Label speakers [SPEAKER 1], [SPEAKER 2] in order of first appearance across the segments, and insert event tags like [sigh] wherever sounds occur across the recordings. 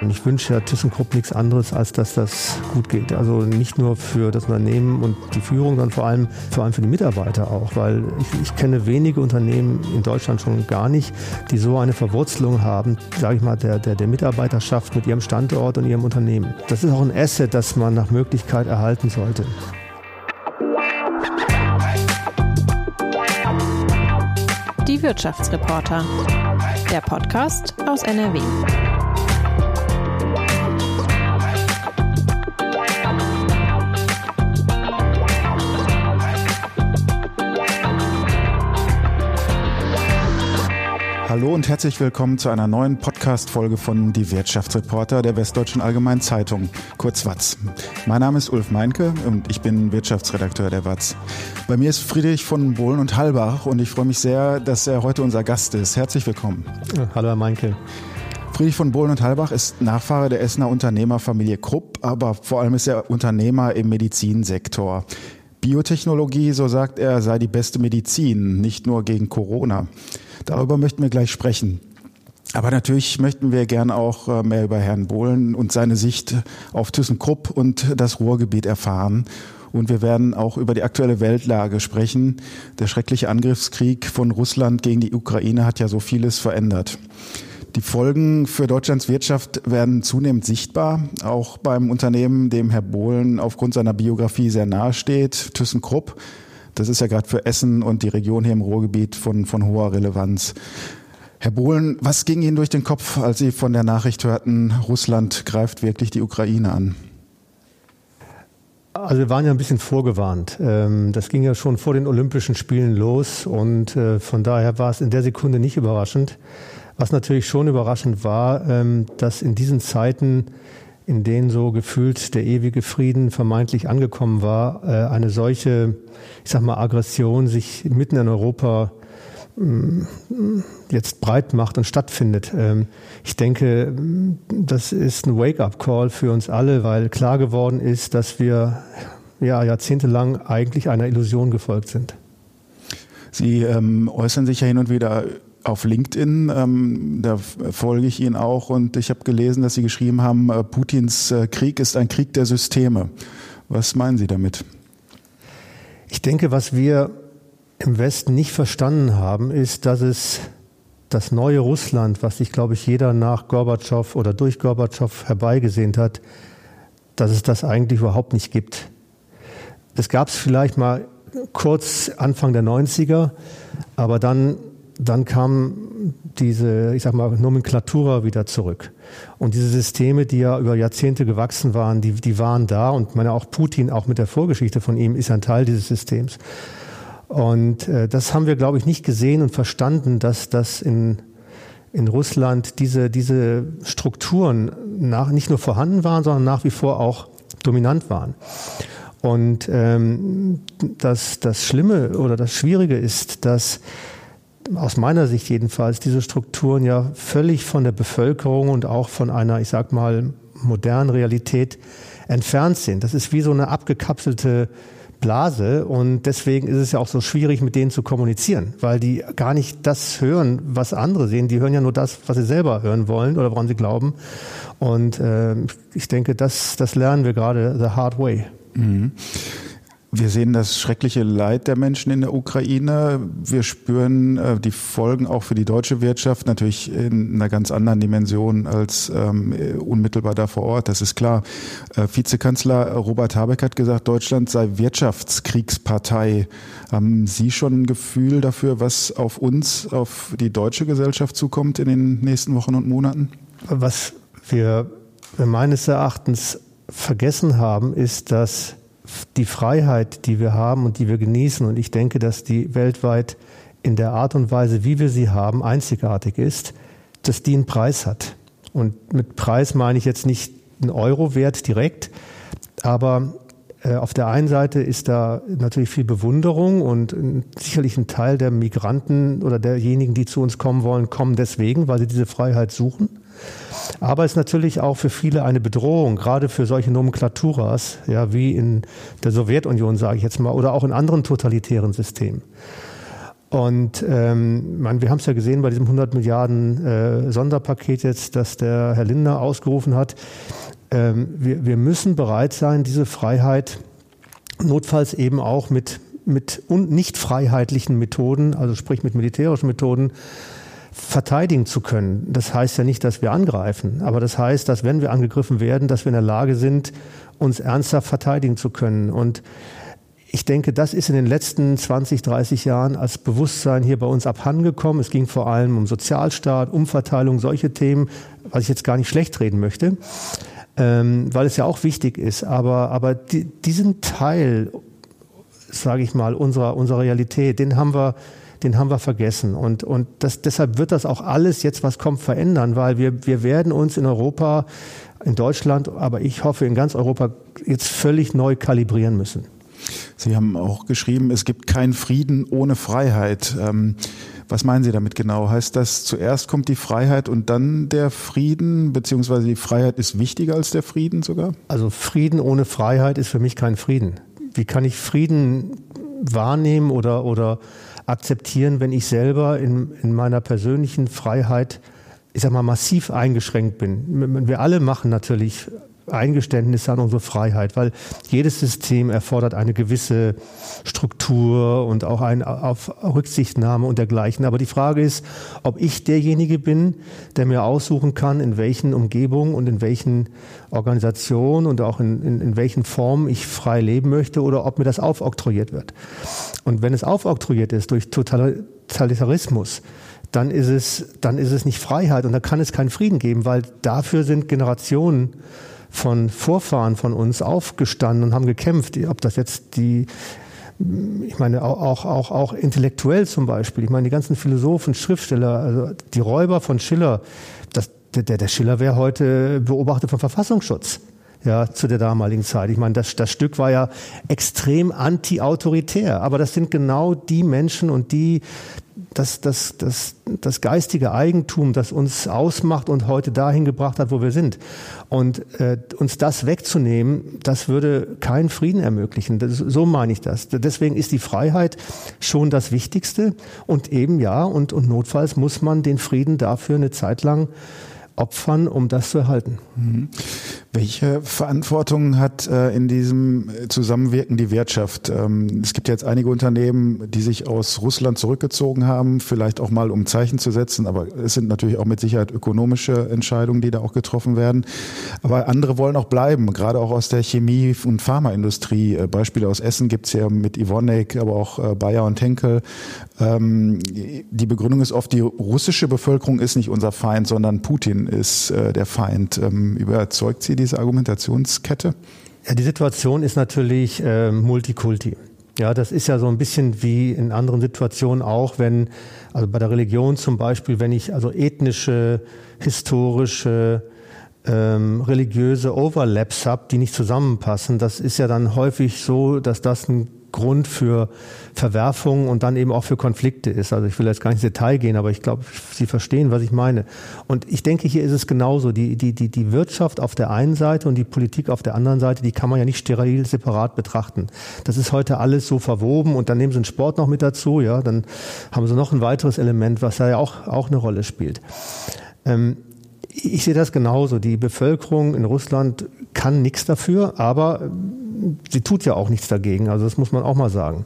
[SPEAKER 1] Und ich wünsche ja ThyssenKrupp nichts anderes, als dass das gut geht. Also nicht nur für das Unternehmen und die Führung, sondern vor allem, vor allem für die Mitarbeiter auch. Weil ich, ich kenne wenige Unternehmen in Deutschland schon gar nicht, die so eine Verwurzelung haben, sage ich mal, der, der, der Mitarbeiterschaft mit ihrem Standort und ihrem Unternehmen. Das ist auch ein Asset, das man nach Möglichkeit erhalten sollte.
[SPEAKER 2] Die Wirtschaftsreporter. Der Podcast aus NRW.
[SPEAKER 3] Hallo und herzlich willkommen zu einer neuen Podcast-Folge von Die Wirtschaftsreporter der Westdeutschen Allgemeinen Zeitung, kurz WAZ. Mein Name ist Ulf Meinke und ich bin Wirtschaftsredakteur der WAZ. Bei mir ist Friedrich von Bohlen und Halbach und ich freue mich sehr, dass er heute unser Gast ist. Herzlich willkommen.
[SPEAKER 1] Hallo, Herr Meinke.
[SPEAKER 3] Friedrich von Bohlen und Halbach ist Nachfahre der Essener Unternehmerfamilie Krupp, aber vor allem ist er Unternehmer im Medizinsektor. Biotechnologie, so sagt er, sei die beste Medizin, nicht nur gegen Corona. Darüber möchten wir gleich sprechen. Aber natürlich möchten wir gern auch äh, mehr über Herrn Bohlen und seine Sicht auf ThyssenKrupp und das Ruhrgebiet erfahren. Und wir werden auch über die aktuelle Weltlage sprechen. Der schreckliche Angriffskrieg von Russland gegen die Ukraine hat ja so vieles verändert. Die Folgen für Deutschlands Wirtschaft werden zunehmend sichtbar, auch beim Unternehmen, dem Herr Bohlen aufgrund seiner Biografie sehr nahe steht, ThyssenKrupp. Das ist ja gerade für Essen und die Region hier im Ruhrgebiet von, von hoher Relevanz. Herr Bohlen, was ging Ihnen durch den Kopf, als Sie von der Nachricht hörten, Russland greift wirklich die Ukraine an?
[SPEAKER 1] Also wir waren ja ein bisschen vorgewarnt. Ähm, das ging ja schon vor den Olympischen Spielen los und äh, von daher war es in der Sekunde nicht überraschend. Was natürlich schon überraschend war, ähm, dass in diesen Zeiten in denen so gefühlt der ewige Frieden vermeintlich angekommen war, äh, eine solche, ich sag mal, Aggression sich mitten in Europa mm, jetzt breit macht und stattfindet. Ähm, ich denke, das ist ein Wake-up-Call für uns alle, weil klar geworden ist, dass wir ja, jahrzehntelang eigentlich einer Illusion gefolgt sind.
[SPEAKER 3] Sie ähm, äußern sich ja hin und wieder auf LinkedIn, ähm, da folge ich Ihnen auch und ich habe gelesen, dass Sie geschrieben haben, äh, Putins äh, Krieg ist ein Krieg der Systeme. Was meinen Sie damit?
[SPEAKER 1] Ich denke, was wir im Westen nicht verstanden haben, ist, dass es das neue Russland, was sich, glaube ich, jeder nach Gorbatschow oder durch Gorbatschow herbeigesehnt hat, dass es das eigentlich überhaupt nicht gibt. Das gab es vielleicht mal kurz Anfang der 90er, aber dann dann kam diese, ich sag mal, Nomenklatura wieder zurück. Und diese Systeme, die ja über Jahrzehnte gewachsen waren, die, die waren da. Und meine auch Putin, auch mit der Vorgeschichte von ihm, ist ein Teil dieses Systems. Und äh, das haben wir, glaube ich, nicht gesehen und verstanden, dass das in, in Russland diese, diese Strukturen nach, nicht nur vorhanden waren, sondern nach wie vor auch dominant waren. Und ähm, das, das Schlimme oder das Schwierige ist, dass aus meiner Sicht jedenfalls diese Strukturen ja völlig von der Bevölkerung und auch von einer, ich sag mal, modernen Realität entfernt sind. Das ist wie so eine abgekapselte Blase und deswegen ist es ja auch so schwierig, mit denen zu kommunizieren, weil die gar nicht das hören, was andere sehen. Die hören ja nur das, was sie selber hören wollen oder woran sie glauben. Und äh, ich denke, das, das lernen wir gerade the hard way. Mhm.
[SPEAKER 3] Wir sehen das schreckliche Leid der Menschen in der Ukraine. Wir spüren äh, die Folgen auch für die deutsche Wirtschaft natürlich in einer ganz anderen Dimension als ähm, unmittelbar da vor Ort. Das ist klar. Äh, Vizekanzler Robert Habeck hat gesagt, Deutschland sei Wirtschaftskriegspartei. Haben Sie schon ein Gefühl dafür, was auf uns, auf die deutsche Gesellschaft zukommt in den nächsten Wochen und Monaten?
[SPEAKER 1] Was wir meines Erachtens vergessen haben, ist, dass die Freiheit, die wir haben und die wir genießen, und ich denke, dass die weltweit in der Art und Weise, wie wir sie haben, einzigartig ist, dass die einen Preis hat. Und mit Preis meine ich jetzt nicht einen Euro-Wert direkt, aber auf der einen Seite ist da natürlich viel Bewunderung und sicherlich ein Teil der Migranten oder derjenigen, die zu uns kommen wollen, kommen deswegen, weil sie diese Freiheit suchen. Aber es ist natürlich auch für viele eine Bedrohung, gerade für solche Nomenklaturas, ja, wie in der Sowjetunion, sage ich jetzt mal, oder auch in anderen totalitären Systemen. Und ähm, man, wir haben es ja gesehen bei diesem 100 Milliarden äh, Sonderpaket jetzt, das der Herr Lindner ausgerufen hat. Ähm, wir, wir müssen bereit sein, diese Freiheit notfalls eben auch mit, mit nicht freiheitlichen Methoden, also sprich mit militärischen Methoden, verteidigen zu können. Das heißt ja nicht, dass wir angreifen, aber das heißt, dass wenn wir angegriffen werden, dass wir in der Lage sind, uns ernsthaft verteidigen zu können. Und ich denke, das ist in den letzten 20, 30 Jahren als Bewusstsein hier bei uns abhandengekommen. Es ging vor allem um Sozialstaat, Umverteilung, solche Themen, was ich jetzt gar nicht schlecht reden möchte, ähm, weil es ja auch wichtig ist. Aber, aber die, diesen Teil, sage ich mal, unserer, unserer Realität, den haben wir, den haben wir vergessen. Und, und das, deshalb wird das auch alles jetzt, was kommt, verändern, weil wir, wir werden uns in Europa, in Deutschland, aber ich hoffe in ganz Europa jetzt völlig neu kalibrieren müssen.
[SPEAKER 3] Sie haben auch geschrieben, es gibt keinen Frieden ohne Freiheit. Ähm, was meinen Sie damit genau? Heißt das, zuerst kommt die Freiheit und dann der Frieden, beziehungsweise die Freiheit ist wichtiger als der Frieden sogar?
[SPEAKER 1] Also Frieden ohne Freiheit ist für mich kein Frieden. Wie kann ich Frieden wahrnehmen oder, oder akzeptieren, wenn ich selber in, in meiner persönlichen Freiheit, ich sag mal, massiv eingeschränkt bin? Wir alle machen natürlich Eingeständnisse an unsere Freiheit, weil jedes System erfordert eine gewisse Struktur und auch eine auf Rücksichtnahme und dergleichen. Aber die Frage ist, ob ich derjenige bin, der mir aussuchen kann, in welchen Umgebungen und in welchen Organisationen und auch in, in, in welchen Formen ich frei leben möchte oder ob mir das aufoktroyiert wird. Und wenn es aufoktroyiert ist durch Totalitarismus, dann ist es, dann ist es nicht Freiheit und da kann es keinen Frieden geben, weil dafür sind Generationen von Vorfahren von uns aufgestanden und haben gekämpft, ob das jetzt die ich meine auch, auch, auch intellektuell zum Beispiel. Ich meine, die ganzen Philosophen, Schriftsteller, also die Räuber von Schiller, das, der, der Schiller wäre heute beobachtet vom Verfassungsschutz ja, zu der damaligen Zeit. Ich meine, das, das Stück war ja extrem anti-autoritär, aber das sind genau die Menschen und die, das, das, das, das geistige Eigentum, das uns ausmacht und heute dahin gebracht hat, wo wir sind. Und äh, uns das wegzunehmen, das würde keinen Frieden ermöglichen. Das, so meine ich das. Deswegen ist die Freiheit schon das Wichtigste. Und eben ja, und, und notfalls muss man den Frieden dafür eine Zeit lang opfern, um das zu erhalten.
[SPEAKER 3] Mhm. Welche Verantwortung hat äh, in diesem Zusammenwirken die Wirtschaft? Ähm, es gibt jetzt einige Unternehmen, die sich aus Russland zurückgezogen haben, vielleicht auch mal um Zeichen zu setzen, aber es sind natürlich auch mit Sicherheit ökonomische Entscheidungen, die da auch getroffen werden. Aber andere wollen auch bleiben, gerade auch aus der Chemie- und Pharmaindustrie. Äh, Beispiele aus Essen gibt es ja mit Ivonek, aber auch äh, Bayer und Henkel. Ähm, die Begründung ist oft, die russische Bevölkerung ist nicht unser Feind, sondern Putin ist der Feind. Ähm, überzeugt sie diese Argumentationskette?
[SPEAKER 1] Ja, die Situation ist natürlich äh, Multikulti. Ja, das ist ja so ein bisschen wie in anderen Situationen auch, wenn, also bei der Religion zum Beispiel, wenn ich also ethnische, historische, ähm, religiöse Overlaps habe, die nicht zusammenpassen, das ist ja dann häufig so, dass das ein Grund für Verwerfungen und dann eben auch für Konflikte ist. Also ich will jetzt gar nicht ins Detail gehen, aber ich glaube, Sie verstehen, was ich meine. Und ich denke, hier ist es genauso. Die, die, die, die Wirtschaft auf der einen Seite und die Politik auf der anderen Seite, die kann man ja nicht steril separat betrachten. Das ist heute alles so verwoben und dann nehmen Sie den Sport noch mit dazu, ja, dann haben Sie noch ein weiteres Element, was ja auch, auch eine Rolle spielt. Ähm, ich sehe das genauso. Die Bevölkerung in Russland kann nichts dafür, aber sie tut ja auch nichts dagegen. Also das muss man auch mal sagen.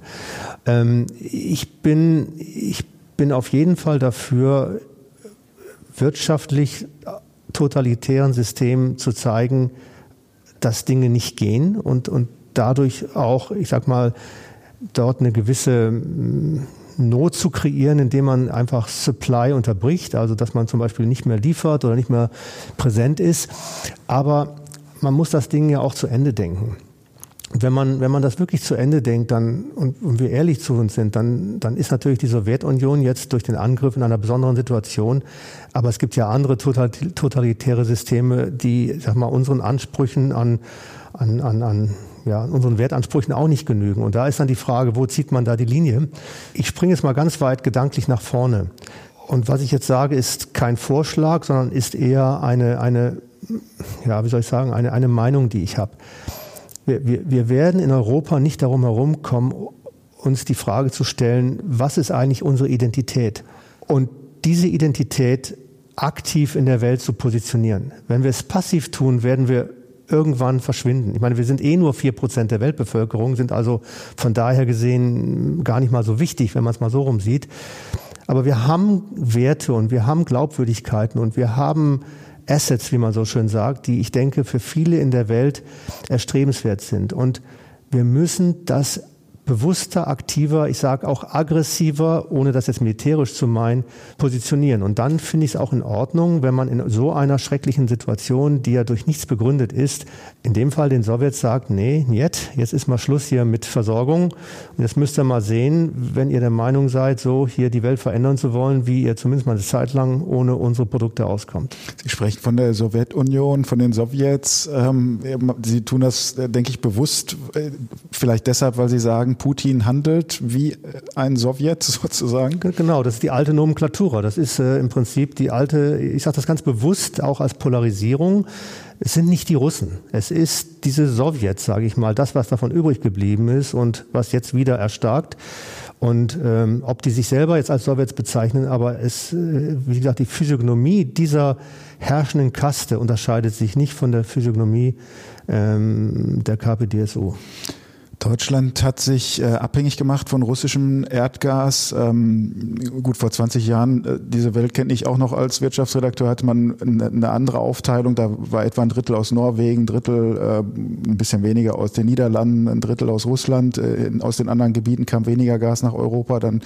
[SPEAKER 1] Ähm, ich bin, ich bin auf jeden Fall dafür, wirtschaftlich totalitären Systemen zu zeigen, dass Dinge nicht gehen und, und dadurch auch, ich sag mal, dort eine gewisse Not zu kreieren, indem man einfach Supply unterbricht, also dass man zum Beispiel nicht mehr liefert oder nicht mehr präsent ist. Aber man muss das Ding ja auch zu Ende denken. Wenn man, wenn man das wirklich zu Ende denkt dann, und, und wir ehrlich zu uns sind, dann, dann ist natürlich die Sowjetunion jetzt durch den Angriff in einer besonderen Situation. Aber es gibt ja andere totalitäre Systeme, die, sag mal, unseren Ansprüchen an, an, an, an ja, unseren Wertansprüchen auch nicht genügen. Und da ist dann die Frage, wo zieht man da die Linie? Ich springe jetzt mal ganz weit gedanklich nach vorne. Und was ich jetzt sage, ist kein Vorschlag, sondern ist eher eine, eine ja, wie soll ich sagen, eine, eine Meinung, die ich habe. Wir, wir, wir werden in Europa nicht darum herumkommen, uns die Frage zu stellen, was ist eigentlich unsere Identität? Und diese Identität aktiv in der Welt zu positionieren. Wenn wir es passiv tun, werden wir irgendwann verschwinden. Ich meine, wir sind eh nur vier Prozent der Weltbevölkerung, sind also von daher gesehen gar nicht mal so wichtig, wenn man es mal so rum sieht. Aber wir haben Werte und wir haben Glaubwürdigkeiten und wir haben Assets, wie man so schön sagt, die ich denke für viele in der Welt erstrebenswert sind. Und wir müssen das bewusster, aktiver, ich sage auch aggressiver, ohne das jetzt militärisch zu meinen, positionieren. Und dann finde ich es auch in Ordnung, wenn man in so einer schrecklichen Situation, die ja durch nichts begründet ist, in dem Fall den Sowjets sagt, nee, jetzt, jetzt ist mal Schluss hier mit Versorgung. Und jetzt müsst ihr mal sehen, wenn ihr der Meinung seid, so hier die Welt verändern zu wollen, wie ihr zumindest mal eine Zeit lang ohne unsere Produkte auskommt.
[SPEAKER 3] Sie sprechen von der Sowjetunion, von den Sowjets. Ähm, Sie tun das, äh, denke ich, bewusst, äh, vielleicht deshalb, weil Sie sagen, Putin handelt wie ein Sowjet [laughs] sozusagen?
[SPEAKER 1] Genau, das ist die alte Nomenklatura. Das ist äh, im Prinzip die alte, ich sage das ganz bewusst auch als Polarisierung. Es sind nicht die Russen. Es ist diese Sowjets, sage ich mal, das, was davon übrig geblieben ist und was jetzt wieder erstarkt. Und ähm, ob die sich selber jetzt als Sowjets bezeichnen, aber es, äh, wie gesagt, die Physiognomie dieser herrschenden Kaste unterscheidet sich nicht von der Physiognomie ähm, der KPDSU.
[SPEAKER 3] Deutschland hat sich äh, abhängig gemacht von russischem Erdgas. Ähm, gut, vor 20 Jahren, äh, diese Welt kenne ich auch noch als Wirtschaftsredakteur, hatte man eine, eine, andere Aufteilung. Da war etwa ein Drittel aus Norwegen, ein Drittel, äh, ein bisschen weniger aus den Niederlanden, ein Drittel aus Russland. Äh, aus den anderen Gebieten kam weniger Gas nach Europa, dann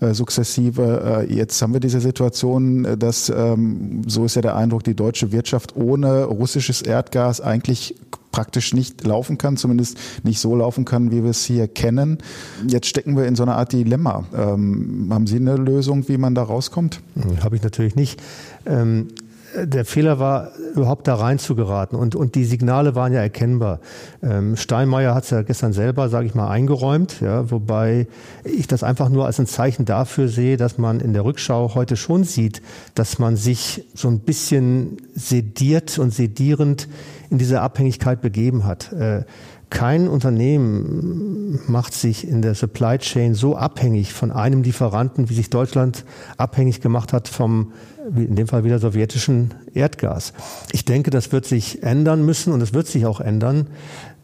[SPEAKER 3] äh, sukzessive. Äh, jetzt haben wir diese Situation, dass, ähm, so ist ja der Eindruck, die deutsche Wirtschaft ohne russisches Erdgas eigentlich praktisch nicht laufen kann, zumindest nicht so laufen kann, wie wir es hier kennen. Jetzt stecken wir in so einer Art Dilemma. Ähm, haben Sie eine Lösung, wie man da rauskommt?
[SPEAKER 1] Hm, Habe ich natürlich nicht. Ähm der Fehler war, überhaupt da rein zu geraten. Und, und die Signale waren ja erkennbar. Ähm, Steinmeier hat es ja gestern selber, sage ich mal, eingeräumt, ja, wobei ich das einfach nur als ein Zeichen dafür sehe, dass man in der Rückschau heute schon sieht, dass man sich so ein bisschen sediert und sedierend in diese Abhängigkeit begeben hat. Äh, kein Unternehmen macht sich in der Supply Chain so abhängig von einem Lieferanten, wie sich Deutschland abhängig gemacht hat vom, in dem Fall wieder sowjetischen Erdgas. Ich denke, das wird sich ändern müssen und es wird sich auch ändern.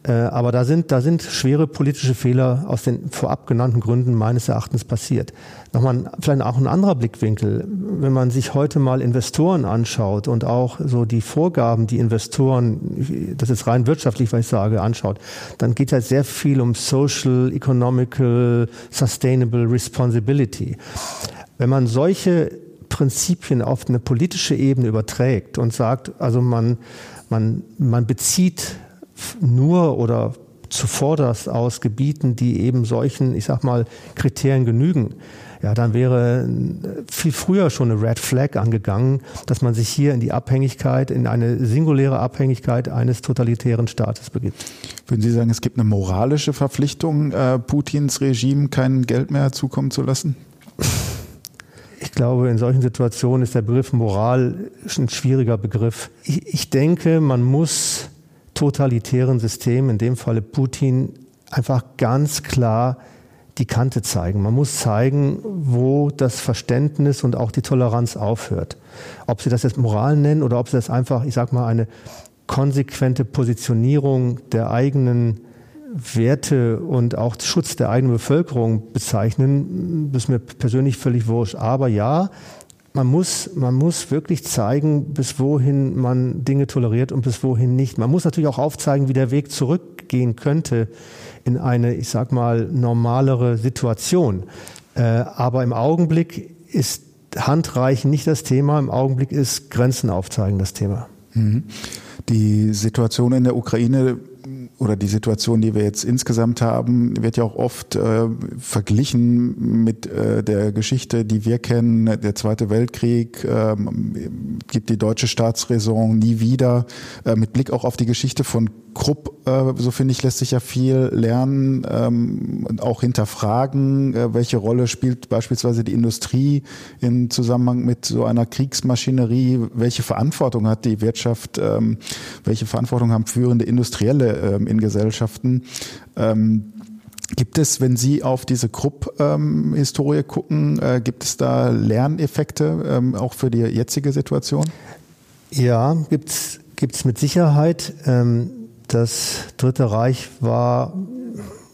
[SPEAKER 1] Äh, aber da sind, da sind schwere politische Fehler aus den vorab genannten Gründen meines Erachtens passiert. Nochmal vielleicht auch ein anderer Blickwinkel. Wenn man sich heute mal Investoren anschaut und auch so die Vorgaben, die Investoren, das ist rein wirtschaftlich, was ich sage, anschaut, dann geht ja sehr viel um Social, Economical, Sustainable Responsibility. Wenn man solche Prinzipien auf eine politische Ebene überträgt und sagt, also man, man, man bezieht nur oder zuvorderst aus Gebieten, die eben solchen, ich sag mal, Kriterien genügen, ja, dann wäre viel früher schon eine Red Flag angegangen, dass man sich hier in die Abhängigkeit, in eine singuläre Abhängigkeit eines totalitären Staates begibt.
[SPEAKER 3] Würden Sie sagen, es gibt eine moralische Verpflichtung, äh, Putins Regime kein Geld mehr zukommen zu lassen?
[SPEAKER 1] Ich glaube, in solchen Situationen ist der Begriff Moral ein schwieriger Begriff. Ich, ich denke, man muss totalitären System, in dem Falle Putin, einfach ganz klar die Kante zeigen. Man muss zeigen, wo das Verständnis und auch die Toleranz aufhört. Ob Sie das jetzt Moral nennen oder ob Sie das einfach, ich sag mal, eine konsequente Positionierung der eigenen Werte und auch Schutz der eigenen Bevölkerung bezeichnen, ist mir persönlich völlig wurscht. Aber ja, man muss, man muss wirklich zeigen, bis wohin man Dinge toleriert und bis wohin nicht. Man muss natürlich auch aufzeigen, wie der Weg zurückgehen könnte in eine, ich sag mal, normalere Situation. Äh, aber im Augenblick ist Handreichen nicht das Thema. Im Augenblick ist Grenzen aufzeigen das Thema.
[SPEAKER 3] Mhm. Die Situation in der Ukraine oder die Situation, die wir jetzt insgesamt haben, wird ja auch oft äh, verglichen mit äh, der Geschichte, die wir kennen. Der Zweite Weltkrieg ähm, gibt die deutsche Staatsräson nie wieder. Äh, mit Blick auch auf die Geschichte von Krupp, äh, so finde ich, lässt sich ja viel lernen ähm, und auch hinterfragen, äh, welche Rolle spielt beispielsweise die Industrie im Zusammenhang mit so einer Kriegsmaschinerie, welche Verantwortung hat die Wirtschaft, ähm, welche Verantwortung haben führende Industrielle ähm, in Gesellschaften. Ähm, Gibt es, wenn Sie auf diese Krupp-Historie ähm, gucken, äh, gibt es da Lerneffekte ähm, auch für die jetzige Situation?
[SPEAKER 1] Ja, gibt's gibt's mit Sicherheit. Ähm, das Dritte Reich war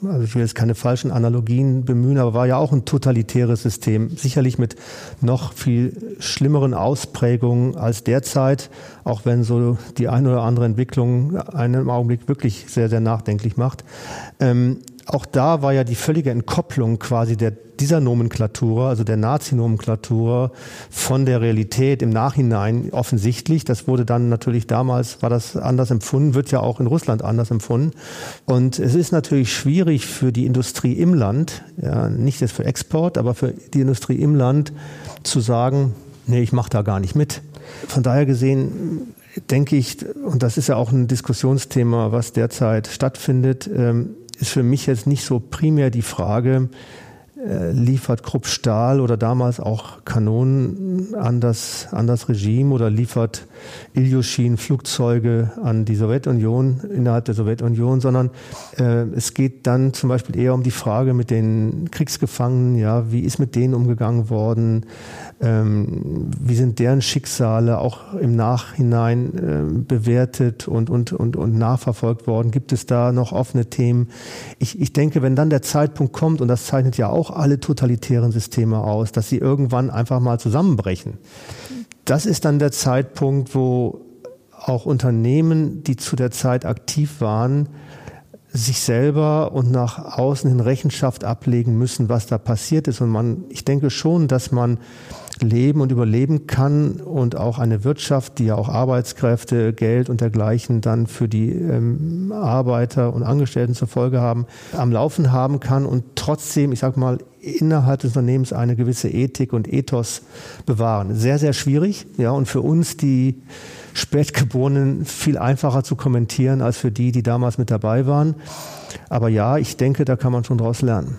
[SPEAKER 1] also ich will jetzt keine falschen Analogien bemühen, aber war ja auch ein totalitäres System, sicherlich mit noch viel schlimmeren Ausprägungen als derzeit, auch wenn so die eine oder andere Entwicklung einen im Augenblick wirklich sehr, sehr nachdenklich macht. Ähm, auch da war ja die völlige Entkopplung quasi der, dieser Nomenklatur, also der Nazi-Nomenklatur von der Realität im Nachhinein offensichtlich. Das wurde dann natürlich damals, war das anders empfunden, wird ja auch in Russland anders empfunden. Und es ist natürlich schwierig für die Industrie im Land, ja, nicht jetzt für Export, aber für die Industrie im Land zu sagen, nee, ich mache da gar nicht mit. Von daher gesehen denke ich, und das ist ja auch ein Diskussionsthema, was derzeit stattfindet, ähm, ist für mich jetzt nicht so primär die Frage, liefert Krupp Stahl oder damals auch Kanonen an das, an das Regime oder liefert Ilyushin Flugzeuge an die Sowjetunion innerhalb der Sowjetunion, sondern äh, es geht dann zum Beispiel eher um die Frage mit den Kriegsgefangenen, ja, wie ist mit denen umgegangen worden, ähm, wie sind deren Schicksale auch im Nachhinein äh, bewertet und, und, und, und nachverfolgt worden? Gibt es da noch offene Themen? Ich, ich denke, wenn dann der Zeitpunkt kommt, und das zeichnet ja auch alle totalitären Systeme aus, dass sie irgendwann einfach mal zusammenbrechen. Das ist dann der Zeitpunkt, wo auch Unternehmen, die zu der Zeit aktiv waren, sich selber und nach außen hin Rechenschaft ablegen müssen, was da passiert ist. Und man, ich denke schon, dass man leben und überleben kann und auch eine Wirtschaft, die ja auch Arbeitskräfte, Geld und dergleichen dann für die ähm, Arbeiter und Angestellten zur Folge haben, am Laufen haben kann und trotzdem, ich sag mal, innerhalb des Unternehmens eine gewisse Ethik und Ethos bewahren. Sehr, sehr schwierig, ja, und für uns, die Spätgeborenen, viel einfacher zu kommentieren als für die, die damals mit dabei waren. Aber ja, ich denke, da kann man schon daraus lernen.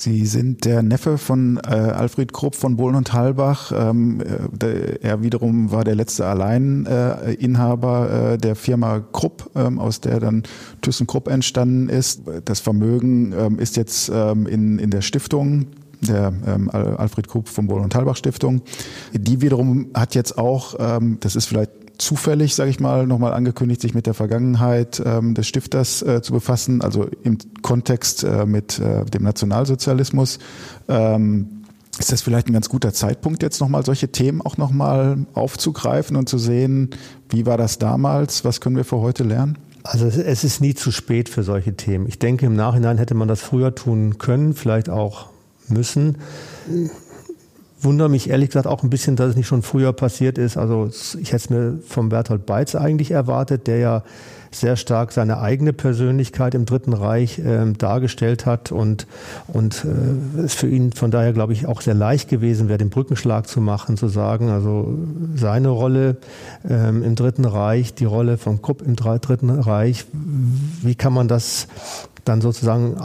[SPEAKER 3] Sie sind der Neffe von äh, Alfred Krupp von Bohlen und Halbach. Ähm, äh, der, er wiederum war der letzte Alleininhaber äh, äh, der Firma Krupp, ähm, aus der dann ThyssenKrupp entstanden ist. Das Vermögen ähm, ist jetzt ähm, in, in der Stiftung der ähm, Alfred Krupp von Bohlen und Halbach Stiftung. Die wiederum hat jetzt auch, ähm, das ist vielleicht zufällig, sage ich mal, nochmal angekündigt, sich mit der Vergangenheit ähm, des Stifters äh, zu befassen, also im Kontext äh, mit äh, dem Nationalsozialismus. Ähm, ist das vielleicht ein ganz guter Zeitpunkt, jetzt nochmal solche Themen auch nochmal aufzugreifen und zu sehen, wie war das damals, was können wir für heute lernen?
[SPEAKER 1] Also es ist nie zu spät für solche Themen. Ich denke, im Nachhinein hätte man das früher tun können, vielleicht auch müssen wundere mich ehrlich gesagt auch ein bisschen, dass es nicht schon früher passiert ist. Also ich hätte es mir vom Berthold Beitz eigentlich erwartet, der ja sehr stark seine eigene Persönlichkeit im Dritten Reich äh, dargestellt hat und und äh, es für ihn von daher glaube ich auch sehr leicht gewesen wäre, den Brückenschlag zu machen, zu sagen, also seine Rolle ähm, im Dritten Reich, die Rolle von Krupp im Dritten Reich, wie kann man das dann sozusagen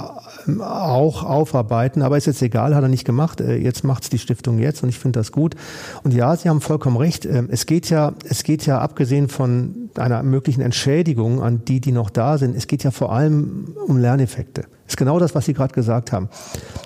[SPEAKER 1] ähm, auch aufarbeiten. Aber ist jetzt egal, hat er nicht gemacht. Äh, jetzt macht es die Stiftung jetzt und ich finde das gut. Und ja, Sie haben vollkommen recht. Ähm, es geht ja, es geht ja abgesehen von einer möglichen Entschädigung an die, die noch da sind, es geht ja vor allem um Lerneffekte. Das ist genau das, was Sie gerade gesagt haben.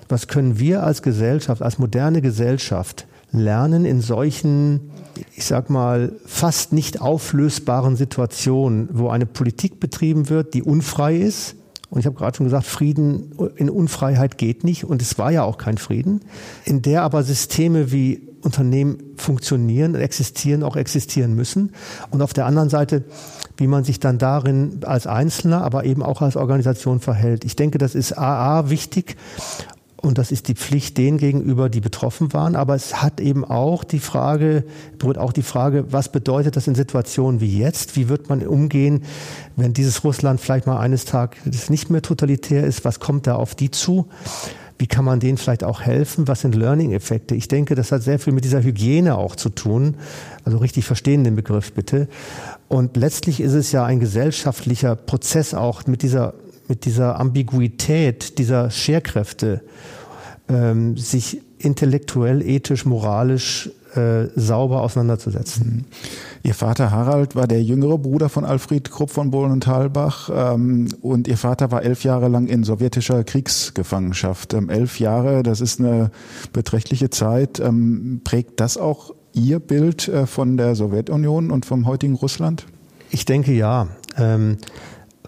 [SPEAKER 1] Was können wir als Gesellschaft, als moderne Gesellschaft lernen in solchen, ich sag mal, fast nicht auflösbaren Situationen, wo eine Politik betrieben wird, die unfrei ist, und ich habe gerade schon gesagt, Frieden in Unfreiheit geht nicht und es war ja auch kein Frieden, in der aber Systeme wie Unternehmen funktionieren, existieren, auch existieren müssen. Und auf der anderen Seite, wie man sich dann darin als Einzelner, aber eben auch als Organisation verhält. Ich denke, das ist AA wichtig und das ist die Pflicht denen gegenüber, die betroffen waren. Aber es hat eben auch die Frage, berührt auch die Frage, was bedeutet das in Situationen wie jetzt? Wie wird man umgehen, wenn dieses Russland vielleicht mal eines Tages nicht mehr totalitär ist? Was kommt da auf die zu? Wie kann man denen vielleicht auch helfen? Was sind Learning-Effekte? Ich denke, das hat sehr viel mit dieser Hygiene auch zu tun. Also richtig verstehen den Begriff bitte. Und letztlich ist es ja ein gesellschaftlicher Prozess auch mit dieser mit dieser Ambiguität dieser Scherkräfte ähm, sich intellektuell, ethisch, moralisch äh, sauber auseinanderzusetzen.
[SPEAKER 3] Ihr Vater Harald war der jüngere Bruder von Alfred Krupp von Bohlen und Halbach ähm, und Ihr Vater war elf Jahre lang in sowjetischer Kriegsgefangenschaft. Ähm, elf Jahre, das ist eine beträchtliche Zeit. Ähm, prägt das auch Ihr Bild äh, von der Sowjetunion und vom heutigen Russland?
[SPEAKER 1] Ich denke ja.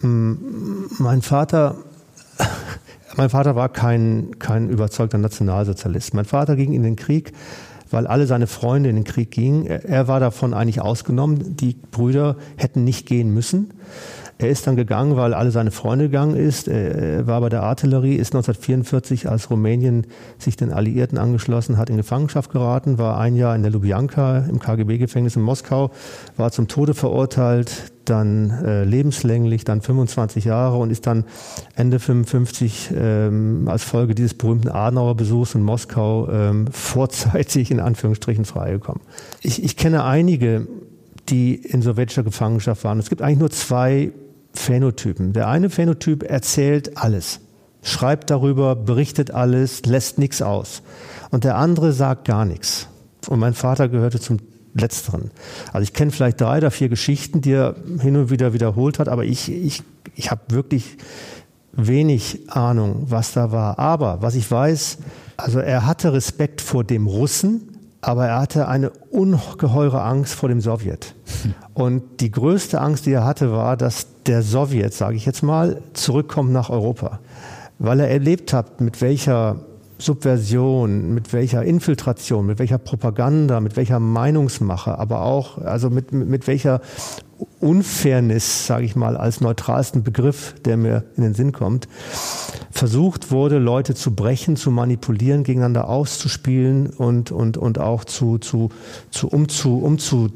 [SPEAKER 1] Ähm, mein Vater [laughs] mein Vater war kein, kein überzeugter Nationalsozialist. Mein Vater ging in den Krieg, weil alle seine Freunde in den Krieg gingen. Er war davon eigentlich ausgenommen. Die Brüder hätten nicht gehen müssen. Er ist dann gegangen, weil alle seine Freunde gegangen ist. Er war bei der Artillerie, ist 1944, als Rumänien sich den Alliierten angeschlossen hat, in Gefangenschaft geraten, war ein Jahr in der Lubjanka im KGB-Gefängnis in Moskau, war zum Tode verurteilt, dann äh, lebenslänglich, dann 25 Jahre und ist dann Ende 55 ähm, als Folge dieses berühmten Adenauer-Besuchs in Moskau ähm, [laughs] vorzeitig in Anführungsstrichen freigekommen. Ich, ich kenne einige, die in sowjetischer Gefangenschaft waren. Es gibt eigentlich nur zwei Phänotypen. Der eine Phänotyp erzählt alles, schreibt darüber, berichtet alles, lässt nichts aus. Und der andere sagt gar nichts. Und mein Vater gehörte zum Letzteren. Also ich kenne vielleicht drei oder vier Geschichten, die er hin und wieder wiederholt hat, aber ich, ich, ich habe wirklich wenig Ahnung, was da war. Aber was ich weiß, also er hatte Respekt vor dem Russen, aber er hatte eine ungeheure Angst vor dem Sowjet. [laughs] Und die größte Angst, die er hatte, war, dass der Sowjet, sage ich jetzt mal, zurückkommt nach Europa. Weil er erlebt hat, mit welcher Subversion, mit welcher Infiltration, mit welcher Propaganda, mit welcher Meinungsmache, aber auch also mit, mit welcher Unfairness, sage ich mal, als neutralsten Begriff, der mir in den Sinn kommt, versucht wurde, Leute zu brechen, zu manipulieren, gegeneinander auszuspielen und, und, und auch zu, zu, zu, umzu, umzu,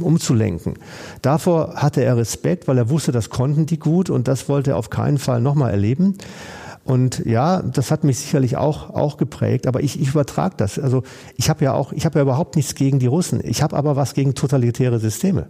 [SPEAKER 1] umzulenken. Davor hatte er Respekt, weil er wusste, das konnten die gut und das wollte er auf keinen Fall nochmal erleben. Und ja, das hat mich sicherlich auch, auch geprägt, aber ich, ich übertrage das. Also ich habe ja auch, ich habe ja überhaupt nichts gegen die Russen. Ich habe aber was gegen totalitäre Systeme.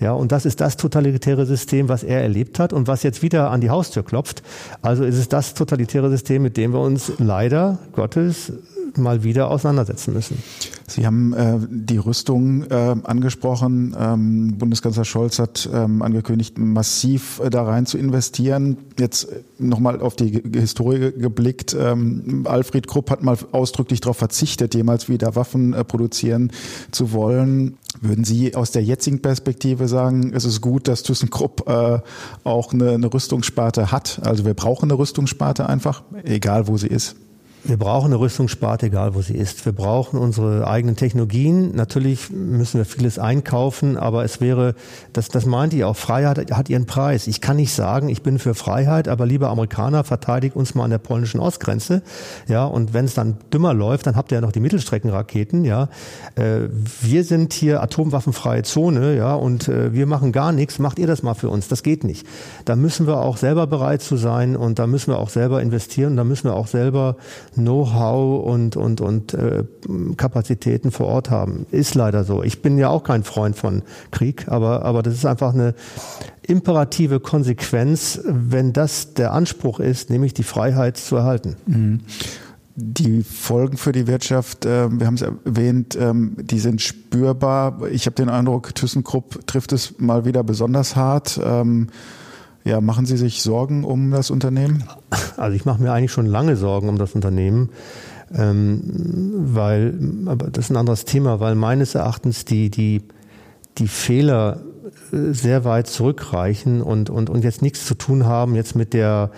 [SPEAKER 1] Ja, und das ist das totalitäre System, was er erlebt hat und was jetzt wieder an die Haustür klopft. Also ist es das totalitäre System, mit dem wir uns leider Gottes mal wieder auseinandersetzen müssen.
[SPEAKER 3] Sie haben äh, die Rüstung äh, angesprochen. Ähm, Bundeskanzler Scholz hat ähm, angekündigt, massiv äh, da rein zu investieren. Jetzt äh, nochmal auf die Historie geblickt. Ähm, Alfred Krupp hat mal ausdrücklich darauf verzichtet, jemals wieder Waffen äh, produzieren zu wollen. Würden Sie aus der jetzigen Perspektive sagen, es ist gut, dass ThyssenKrupp äh, auch eine, eine Rüstungssparte hat? Also wir brauchen eine Rüstungssparte einfach, egal wo sie ist.
[SPEAKER 1] Wir brauchen eine Rüstungssparte, egal wo sie ist. Wir brauchen unsere eigenen Technologien. Natürlich müssen wir vieles einkaufen, aber es wäre, das, das meinte ich auch, Freiheit hat ihren Preis. Ich kann nicht sagen, ich bin für Freiheit, aber lieber Amerikaner, verteidigt uns mal an der polnischen Ostgrenze. Ja, und wenn es dann dümmer läuft, dann habt ihr ja noch die Mittelstreckenraketen. Ja, äh, wir sind hier atomwaffenfreie Zone. Ja, und äh, wir machen gar nichts. Macht ihr das mal für uns? Das geht nicht. Da müssen wir auch selber bereit zu sein und da müssen wir auch selber investieren. Da müssen wir auch selber Know-how und, und, und äh, Kapazitäten vor Ort haben. Ist leider so. Ich bin ja auch kein Freund von Krieg, aber, aber das ist einfach eine imperative Konsequenz, wenn das der Anspruch ist, nämlich die Freiheit zu erhalten.
[SPEAKER 3] Mhm. Die Folgen für die Wirtschaft, äh, wir haben es erwähnt, ähm, die sind spürbar. Ich habe den Eindruck, ThyssenKrupp trifft es mal wieder besonders hart. Ähm, ja, machen Sie sich Sorgen um das Unternehmen?
[SPEAKER 1] Also ich mache mir eigentlich schon lange Sorgen um das Unternehmen, ähm, weil, aber das ist ein anderes Thema, weil meines Erachtens die, die, die Fehler äh, sehr weit zurückreichen und, und, und jetzt nichts zu tun haben jetzt mit der,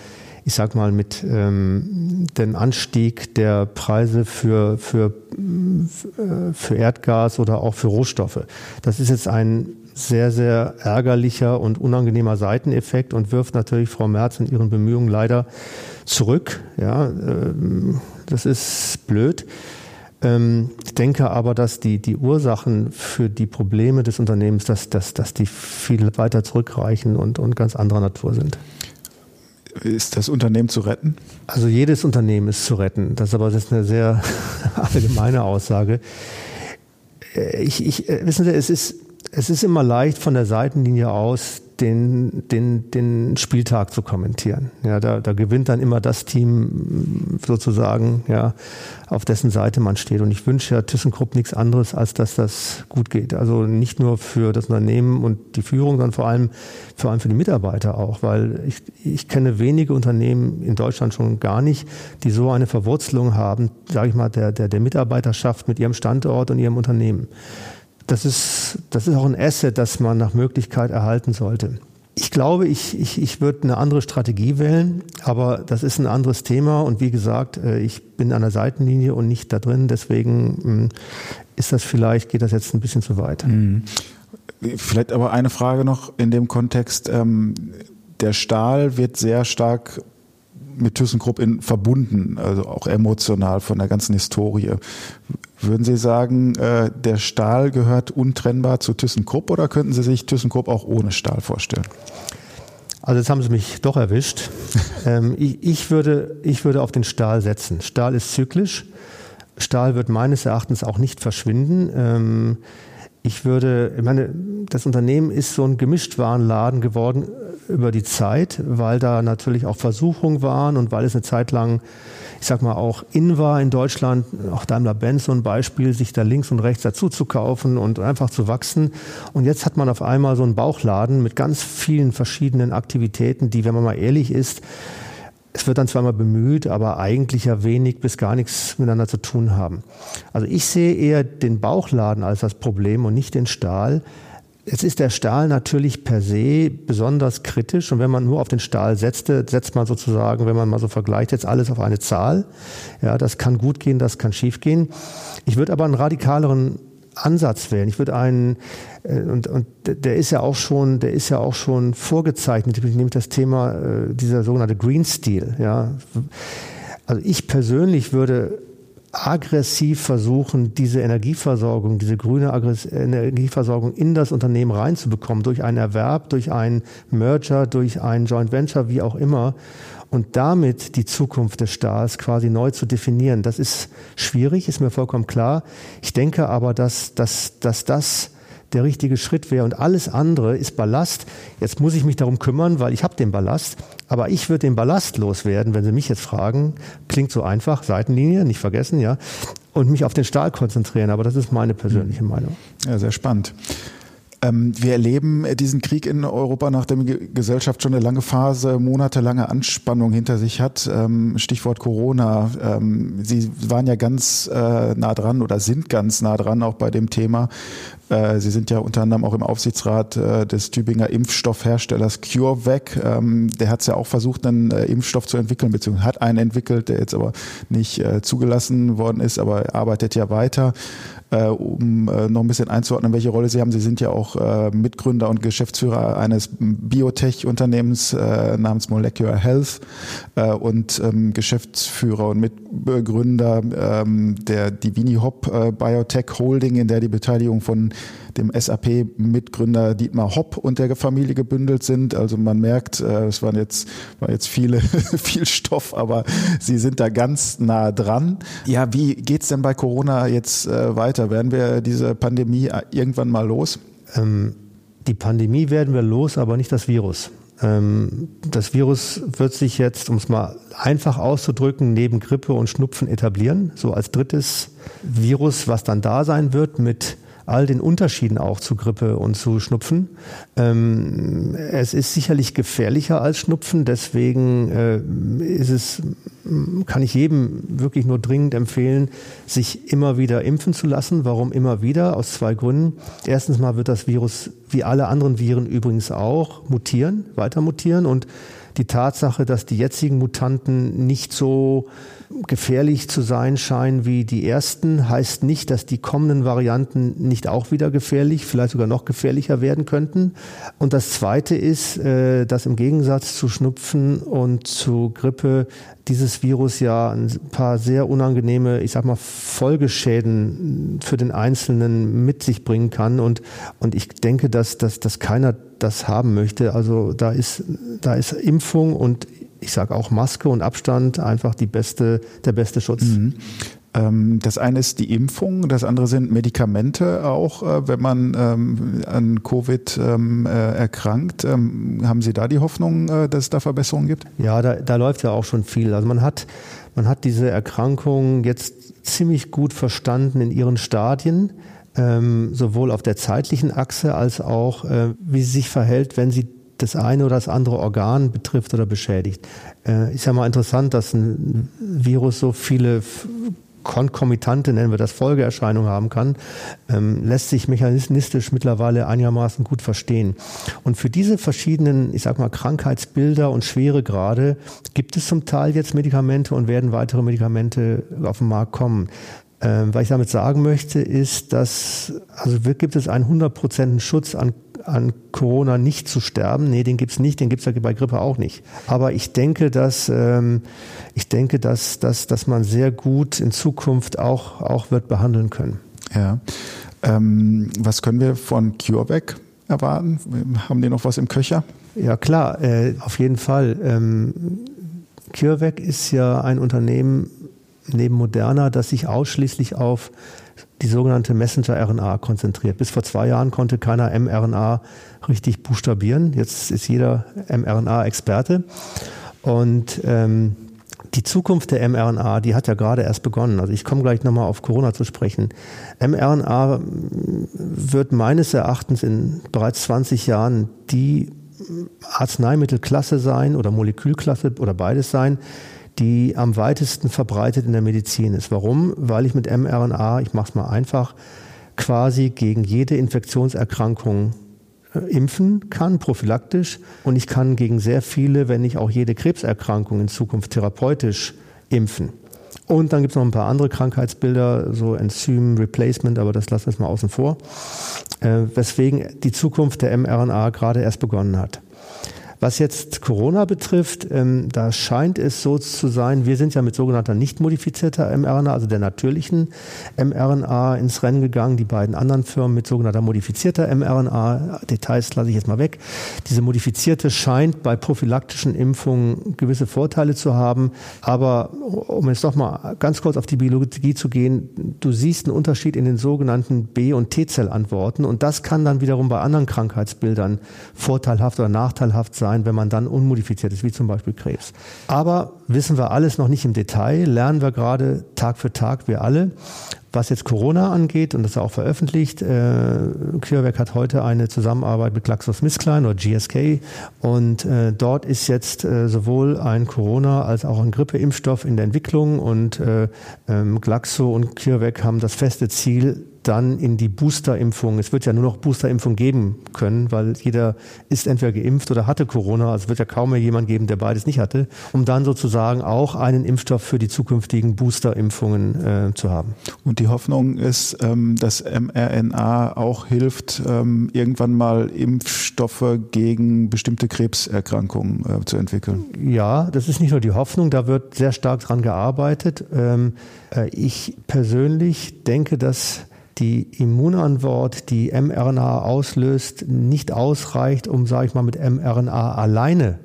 [SPEAKER 1] ich sag mal, mit ähm, dem Anstieg der Preise für, für, äh, für Erdgas oder auch für Rohstoffe. Das ist jetzt ein sehr, sehr ärgerlicher und unangenehmer Seiteneffekt und wirft natürlich Frau Merz in ihren Bemühungen leider zurück. Ja, ähm, das ist blöd. Ähm, ich denke aber, dass die, die Ursachen für die Probleme des Unternehmens, dass, dass, dass die viel weiter zurückreichen und, und ganz anderer Natur sind.
[SPEAKER 3] Ist das Unternehmen zu retten?
[SPEAKER 1] Also jedes Unternehmen ist zu retten. Das ist aber das ist eine sehr [laughs] allgemeine Aussage. Äh, ich, ich, äh, wissen Sie, es ist, es ist immer leicht von der Seitenlinie aus den, den, den Spieltag zu kommentieren. Ja, da, da gewinnt dann immer das Team sozusagen, ja, auf dessen Seite man steht. Und ich wünsche ja ThyssenKrupp nichts anderes, als dass das gut geht. Also nicht nur für das Unternehmen und die Führung, sondern vor allem, vor allem für die Mitarbeiter auch, weil ich, ich kenne wenige Unternehmen in Deutschland schon gar nicht, die so eine Verwurzelung haben, sage ich mal, der, der, der Mitarbeiterschaft mit ihrem Standort und ihrem Unternehmen das ist, das ist auch ein Asset, das man nach Möglichkeit erhalten sollte. Ich glaube, ich, ich, ich würde eine andere Strategie wählen, aber das ist ein anderes Thema und wie gesagt, äh, ich bin an der Seitenlinie und nicht da drin, deswegen hm, ist das vielleicht, geht das jetzt ein bisschen zu weit. Mhm.
[SPEAKER 3] Vielleicht aber eine Frage noch in dem Kontext. Ähm, der Stahl wird sehr stark mit ThyssenKrupp in, verbunden, also auch emotional von der ganzen Historie. Würden Sie sagen, äh, der Stahl gehört untrennbar zu ThyssenKrupp oder könnten Sie sich ThyssenKrupp auch ohne Stahl vorstellen?
[SPEAKER 1] Also jetzt haben Sie mich doch erwischt. [laughs] ähm, ich, ich, würde, ich würde auf den Stahl setzen. Stahl ist zyklisch. Stahl wird meines Erachtens auch nicht verschwinden. Ähm, ich würde, ich meine, das Unternehmen ist so ein Gemischtwarenladen geworden über die Zeit, weil da natürlich auch Versuchungen waren und weil es eine Zeit lang, ich sag mal, auch in war in Deutschland, auch Daimler-Benz so ein Beispiel, sich da links und rechts dazu zu kaufen und einfach zu wachsen. Und jetzt hat man auf einmal so einen Bauchladen mit ganz vielen verschiedenen Aktivitäten, die, wenn man mal ehrlich ist, es wird dann zwar mal bemüht, aber eigentlich ja wenig bis gar nichts miteinander zu tun haben. Also ich sehe eher den Bauchladen als das Problem und nicht den Stahl. Jetzt ist der Stahl natürlich per se besonders kritisch und wenn man nur auf den Stahl setzte, setzt man sozusagen, wenn man mal so vergleicht, jetzt alles auf eine Zahl. Ja, das kann gut gehen, das kann schief gehen. Ich würde aber einen radikaleren Ansatz wählen. Ich würde einen, äh, und, und der ist ja auch schon, der ist ja auch schon vorgezeichnet. Ich nehme das Thema, äh, dieser sogenannte Green Steel, ja. Also ich persönlich würde aggressiv versuchen, diese Energieversorgung, diese grüne Energieversorgung in das Unternehmen reinzubekommen, durch einen Erwerb, durch einen Merger, durch ein Joint Venture, wie auch immer und damit die Zukunft des Stahls quasi neu zu definieren. Das ist schwierig, ist mir vollkommen klar. Ich denke aber, dass, dass, dass das der richtige Schritt wäre und alles andere ist Ballast. Jetzt muss ich mich darum kümmern, weil ich habe den Ballast, aber ich würde den Ballast loswerden, wenn Sie mich jetzt fragen. Klingt so einfach, Seitenlinie, nicht vergessen, ja, und mich auf den Stahl konzentrieren, aber das ist meine persönliche Meinung.
[SPEAKER 3] Ja, sehr spannend. Ähm, wir erleben diesen Krieg in Europa, nachdem die Gesellschaft schon eine lange Phase, monatelange Anspannung hinter sich hat. Ähm, Stichwort Corona. Ähm, Sie waren ja ganz äh, nah dran oder sind ganz nah dran auch bei dem Thema. Äh, Sie sind ja unter anderem auch im Aufsichtsrat äh, des Tübinger Impfstoffherstellers CureVac. Der hat es ja auch versucht, einen Impfstoff zu entwickeln, beziehungsweise hat einen entwickelt, der jetzt aber nicht zugelassen worden ist, aber arbeitet ja weiter um äh, noch ein bisschen einzuordnen, welche Rolle Sie haben. Sie sind ja auch äh, Mitgründer und Geschäftsführer eines Biotech-Unternehmens äh, namens Molecular Health äh, und ähm, Geschäftsführer und Mitbegründer ähm, der Divini Hop äh, Biotech Holding, in der die Beteiligung von dem SAP-Mitgründer Dietmar Hopp und der Familie gebündelt sind. Also man merkt, äh, es waren jetzt, war jetzt viele, [laughs] viel Stoff, aber Sie sind da ganz nah dran. Ja, wie geht's denn bei Corona jetzt äh, weiter? Werden wir diese Pandemie äh, irgendwann mal los?
[SPEAKER 1] Ähm, die Pandemie werden wir los, aber nicht das Virus. Ähm, das Virus wird sich jetzt, um es mal einfach auszudrücken, neben Grippe und Schnupfen etablieren, so als drittes Virus, was dann da sein wird mit all den Unterschieden auch zu Grippe und zu Schnupfen. Ähm, es ist sicherlich gefährlicher als Schnupfen, deswegen äh, ist es, kann ich jedem wirklich nur dringend empfehlen, sich immer wieder impfen zu lassen. Warum immer wieder? Aus zwei Gründen. Erstens mal wird das Virus, wie alle anderen Viren übrigens auch, mutieren, weiter mutieren und die Tatsache, dass die jetzigen Mutanten nicht so gefährlich zu sein scheinen wie die ersten, heißt nicht, dass die kommenden Varianten nicht auch wieder gefährlich, vielleicht sogar noch gefährlicher werden könnten. Und das Zweite ist, äh, dass im Gegensatz zu Schnupfen und zu Grippe dieses Virus ja ein paar sehr unangenehme, ich sag mal, Folgeschäden für den Einzelnen mit sich bringen kann. Und, und ich denke, dass, dass, dass keiner das haben möchte. Also da ist, da ist Impfung und ich sage auch Maske und Abstand einfach die beste, der beste Schutz. Mhm.
[SPEAKER 3] Ähm, das eine ist die Impfung, das andere sind Medikamente auch, äh, wenn man ähm, an Covid ähm, äh, erkrankt. Haben Sie da die Hoffnung, dass es da Verbesserungen gibt?
[SPEAKER 1] Ja, da, da läuft ja auch schon viel. Also man hat, man hat diese Erkrankung jetzt ziemlich gut verstanden in ihren Stadien, sowohl auf der zeitlichen Achse als auch, äh, wie sie sich verhält, wenn sie das eine oder das andere Organ betrifft oder beschädigt. Äh, ist ja mal interessant, dass ein Virus so viele konkomitante, nennen wir das, Folgeerscheinungen haben kann, ähm, lässt sich mechanistisch mittlerweile einigermaßen gut verstehen. Und für diese verschiedenen, ich sag mal, Krankheitsbilder und Schweregrade gibt es zum Teil jetzt Medikamente und werden weitere Medikamente auf den Markt kommen. Ähm, was ich damit sagen möchte, ist, dass, also gibt es einen 100% Schutz an an Corona nicht zu sterben. Nee, den gibt's nicht, den gibt's ja bei Grippe auch nicht. Aber ich denke, dass ähm, ich denke, dass, dass, dass man sehr gut in Zukunft auch, auch wird behandeln können.
[SPEAKER 3] Ja. Ähm, was können wir von CureVac erwarten? Haben die noch was im Köcher?
[SPEAKER 1] Ja klar, äh, auf jeden Fall. Ähm, CureVac ist ja ein Unternehmen neben Moderna, das sich ausschließlich auf die sogenannte Messenger-RNA konzentriert. Bis vor zwei Jahren konnte keiner mRNA richtig buchstabieren. Jetzt ist jeder mRNA-Experte. Und ähm, die Zukunft der mRNA, die hat ja gerade erst begonnen. Also ich komme gleich nochmal auf Corona zu sprechen. mRNA wird meines Erachtens in bereits 20 Jahren die Arzneimittelklasse sein oder Molekülklasse oder beides sein, die am weitesten verbreitet in der Medizin ist. Warum? Weil ich mit mRNA, ich mache es mal einfach, quasi gegen jede Infektionserkrankung äh, impfen kann, prophylaktisch. Und ich kann gegen sehr viele, wenn nicht auch jede Krebserkrankung in Zukunft therapeutisch impfen. Und dann gibt es noch ein paar andere Krankheitsbilder, so Enzym Replacement, aber das lassen wir mal außen vor, äh, weswegen die Zukunft der mRNA gerade erst begonnen hat. Was jetzt Corona betrifft, ähm, da scheint es so zu sein, wir sind ja mit sogenannter nicht modifizierter mRNA, also der natürlichen mRNA ins Rennen gegangen, die beiden anderen Firmen mit sogenannter modifizierter mRNA. Details lasse ich jetzt mal weg. Diese modifizierte scheint bei prophylaktischen Impfungen gewisse Vorteile zu haben. Aber um jetzt doch mal ganz kurz auf die Biologie zu gehen, du siehst einen Unterschied in den sogenannten B- und T-Zellantworten und das kann dann wiederum bei anderen Krankheitsbildern vorteilhaft oder nachteilhaft sein sein, wenn man dann unmodifiziert ist, wie zum Beispiel Krebs. Aber wissen wir alles noch nicht im Detail, lernen wir gerade Tag für Tag, wir alle. Was jetzt Corona angeht, und das ist auch veröffentlicht, äh, CureVac hat heute eine Zusammenarbeit mit GlaxoSmithKline oder GSK und äh, dort ist jetzt äh, sowohl ein Corona als auch ein Grippeimpfstoff in der Entwicklung und äh, ähm, Glaxo und CureVac haben das feste Ziel, dann in die Boosterimpfung. Es wird ja nur noch Boosterimpfung geben können, weil jeder ist entweder geimpft oder hatte Corona. Also es wird ja kaum mehr jemand geben, der beides nicht hatte, um dann sozusagen auch einen Impfstoff für die zukünftigen Boosterimpfungen äh, zu haben.
[SPEAKER 3] Und die Hoffnung ist, ähm, dass mRNA auch hilft, ähm, irgendwann mal Impfstoffe gegen bestimmte Krebserkrankungen äh, zu entwickeln.
[SPEAKER 1] Ja, das ist nicht nur die Hoffnung, da wird sehr stark dran gearbeitet. Ähm, äh, ich persönlich denke, dass die Immunantwort, die mRNA auslöst, nicht ausreicht, um, sage ich mal, mit mRNA alleine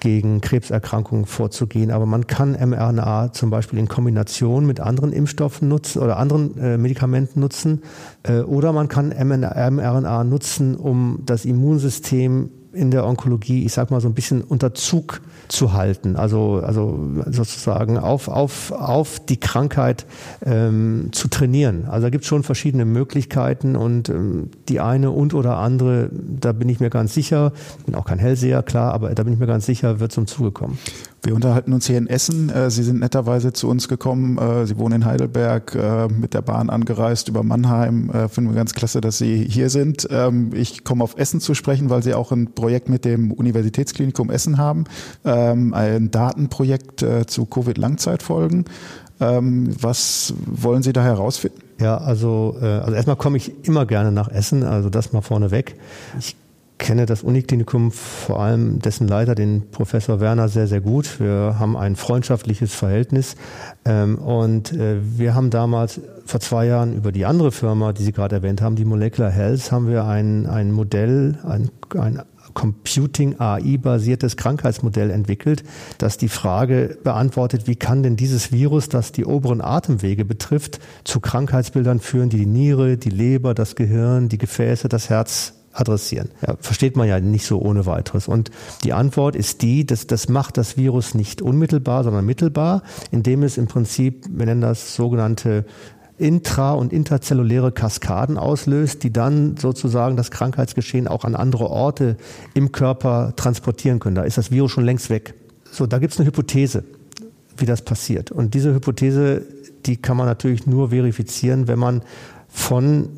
[SPEAKER 1] gegen Krebserkrankungen vorzugehen. Aber man kann mRNA zum Beispiel in Kombination mit anderen Impfstoffen nutzen oder anderen äh, Medikamenten nutzen. Äh, oder man kann mRNA nutzen, um das Immunsystem in der Onkologie, ich sag mal, so ein bisschen unter Zug zu halten, also, also sozusagen auf, auf, auf die Krankheit ähm, zu trainieren. Also da gibt es schon verschiedene Möglichkeiten und ähm, die eine und oder andere, da bin ich mir ganz sicher, bin auch kein Hellseher, klar, aber da bin ich mir ganz sicher, wird zum Zuge kommen.
[SPEAKER 3] Wir unterhalten uns hier in Essen. Äh, Sie sind netterweise zu uns gekommen. Äh, Sie wohnen in Heidelberg, äh, mit der Bahn angereist über Mannheim. Finden wir ganz klasse, dass Sie hier sind. Ähm, ich komme auf Essen zu sprechen, weil Sie auch ein Projekt mit dem Universitätsklinikum Essen haben. Ähm, ein Datenprojekt zu Covid-Langzeitfolgen. Ähm, was wollen Sie da herausfinden?
[SPEAKER 1] Ja, also, also erstmal komme ich immer gerne nach Essen, also das mal vorneweg. Ich kenne das Uniklinikum, vor allem dessen Leiter, den Professor Werner, sehr, sehr gut. Wir haben ein freundschaftliches Verhältnis. Ähm, und äh, wir haben damals vor zwei Jahren über die andere Firma, die Sie gerade erwähnt haben, die Molecular Health, haben wir ein, ein Modell, ein, ein Computing AI-basiertes Krankheitsmodell entwickelt, das die Frage beantwortet, wie kann denn dieses Virus, das die oberen Atemwege betrifft, zu Krankheitsbildern führen, die die Niere, die Leber, das Gehirn, die Gefäße, das Herz adressieren. Ja, versteht man ja nicht so ohne weiteres. Und die Antwort ist die, dass das macht das Virus nicht unmittelbar, sondern mittelbar, indem es im Prinzip, wir nennen das sogenannte intra- und interzelluläre Kaskaden auslöst, die dann sozusagen das Krankheitsgeschehen auch an andere Orte im Körper transportieren können. Da ist das Virus schon längst weg. So, da gibt es eine Hypothese, wie das passiert. Und diese Hypothese, die kann man natürlich nur verifizieren, wenn man von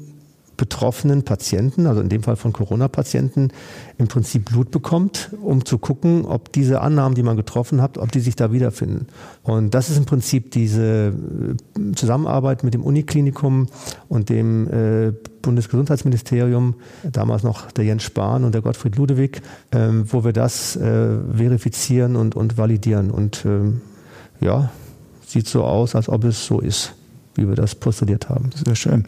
[SPEAKER 1] betroffenen Patienten, also in dem Fall von Corona-Patienten, im Prinzip Blut bekommt, um zu gucken, ob diese Annahmen, die man getroffen hat, ob die sich da wiederfinden. Und das ist im Prinzip diese äh, Zusammenarbeit mit dem Uniklinikum und dem äh, Bundesgesundheitsministerium, damals noch der Jens Spahn und der Gottfried Ludewig, äh, wo wir das äh, verifizieren und, und validieren. Und ähm, ja, sieht so aus, als ob es so ist, wie wir das postuliert haben.
[SPEAKER 3] Sehr schön.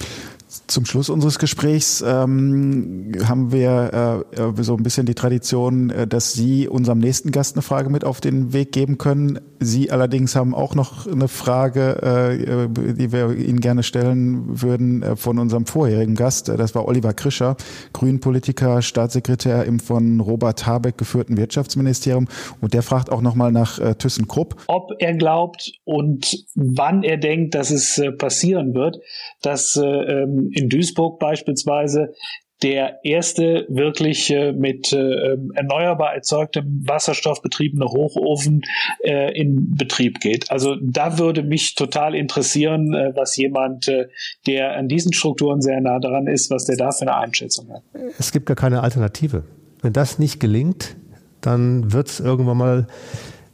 [SPEAKER 3] Zum Schluss unseres Gesprächs ähm, haben wir äh, äh, so ein bisschen die Tradition, äh, dass Sie unserem nächsten Gast eine Frage mit auf den Weg geben können. Sie allerdings haben auch noch eine Frage, äh, die wir Ihnen gerne stellen würden äh, von unserem vorherigen Gast. Das war Oliver Krischer, Grünpolitiker, Staatssekretär im von Robert Habeck geführten Wirtschaftsministerium. Und der fragt auch nochmal nach äh, ThyssenKrupp.
[SPEAKER 4] Ob er glaubt und wann er denkt, dass es äh, passieren wird, dass äh, ähm, in Duisburg beispielsweise der erste wirklich äh, mit äh, erneuerbar erzeugtem Wasserstoff betriebene Hochofen äh, in Betrieb geht. Also da würde mich total interessieren, äh, was jemand, äh, der an diesen Strukturen sehr nah dran ist, was der da für eine Einschätzung hat.
[SPEAKER 1] Es gibt gar keine Alternative. Wenn das nicht gelingt, dann wird es irgendwann mal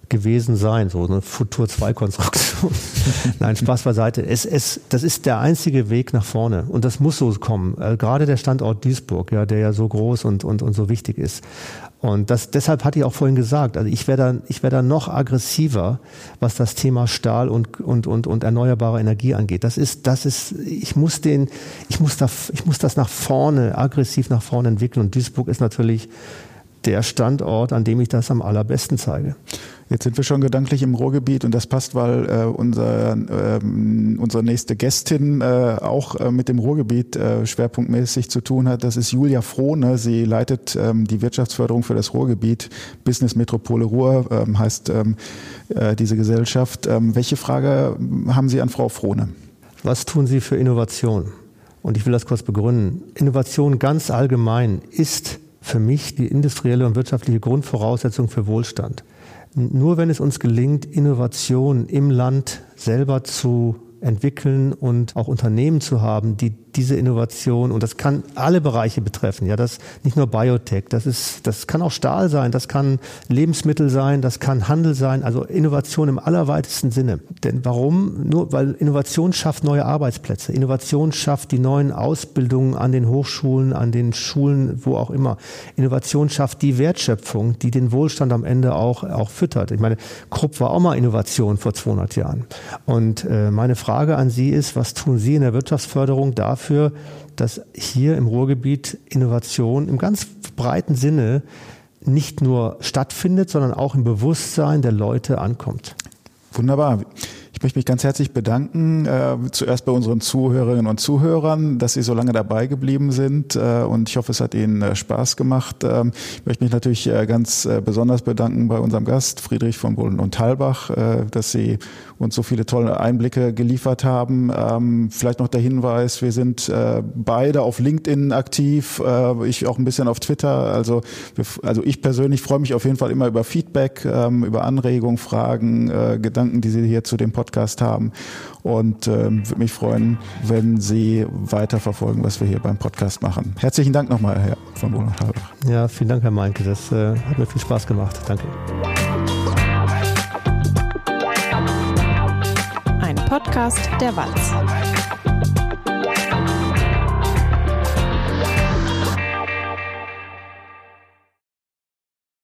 [SPEAKER 1] gewesen sein, so eine Futur 2 Konstruktion. [laughs] Nein, Spaß beiseite. Es, es, das ist der einzige Weg nach vorne und das muss so kommen. Äh, gerade der Standort Duisburg, ja, der ja so groß und, und, und so wichtig ist. Und das, deshalb hatte ich auch vorhin gesagt, also ich wäre da, ich wäre da noch aggressiver, was das Thema Stahl und, und, und, und erneuerbare Energie angeht. Das ist, das ist, ich muss den, ich muss da, ich muss das nach vorne, aggressiv nach vorne entwickeln. Und Duisburg ist natürlich der Standort, an dem ich das am allerbesten zeige.
[SPEAKER 3] Jetzt sind wir schon gedanklich im Ruhrgebiet und das passt, weil äh, unser, äh, unsere nächste Gästin äh, auch äh, mit dem Ruhrgebiet äh, schwerpunktmäßig zu tun hat. Das ist Julia Frohne. Sie leitet ähm, die Wirtschaftsförderung für das Ruhrgebiet. Business Metropole Ruhr ähm, heißt ähm, äh, diese Gesellschaft. Ähm, welche Frage haben Sie an Frau Frohne?
[SPEAKER 1] Was tun Sie für Innovation? Und ich will das kurz begründen. Innovation ganz allgemein ist für mich die industrielle und wirtschaftliche Grundvoraussetzung für Wohlstand. Nur wenn es uns gelingt, Innovation im Land selber zu entwickeln und auch Unternehmen zu haben, die diese Innovation, und das kann alle Bereiche betreffen, ja, das nicht nur Biotech, das ist, das kann auch Stahl sein, das kann Lebensmittel sein, das kann Handel sein, also Innovation im allerweitesten Sinne. Denn warum? Nur, weil Innovation schafft neue Arbeitsplätze. Innovation schafft die neuen Ausbildungen an den Hochschulen, an den Schulen, wo auch immer. Innovation schafft die Wertschöpfung, die den Wohlstand am Ende auch, auch füttert. Ich meine, Krupp war auch mal Innovation vor 200 Jahren. Und äh, meine Frage an Sie ist, was tun Sie in der Wirtschaftsförderung dafür, dafür, dass hier im Ruhrgebiet Innovation im ganz breiten Sinne nicht nur stattfindet, sondern auch im Bewusstsein der Leute ankommt.
[SPEAKER 3] Wunderbar. Ich möchte mich ganz herzlich bedanken, äh, zuerst bei unseren Zuhörerinnen und Zuhörern, dass Sie so lange dabei geblieben sind äh, und ich hoffe, es hat Ihnen äh, Spaß gemacht. Ähm, ich möchte mich natürlich äh, ganz äh, besonders bedanken bei unserem Gast Friedrich von Bullen und Talbach, äh, dass Sie uns so viele tolle Einblicke geliefert haben. Ähm, vielleicht noch der Hinweis, wir sind beide auf LinkedIn aktiv, ich auch ein bisschen auf Twitter. Also, wir, also ich persönlich freue mich auf jeden Fall immer über Feedback, ähm, über Anregungen, Fragen, Gedanken, die Sie hier zu dem Podcast haben. Und ähm, würde mich freuen, wenn Sie weiter verfolgen, was wir hier beim Podcast machen. Herzlichen Dank nochmal, Herr von Bonner.
[SPEAKER 1] Ja, vielen Dank, Herr Meinke. Das äh, hat mir viel Spaß gemacht. Danke.
[SPEAKER 2] Podcast der Walz.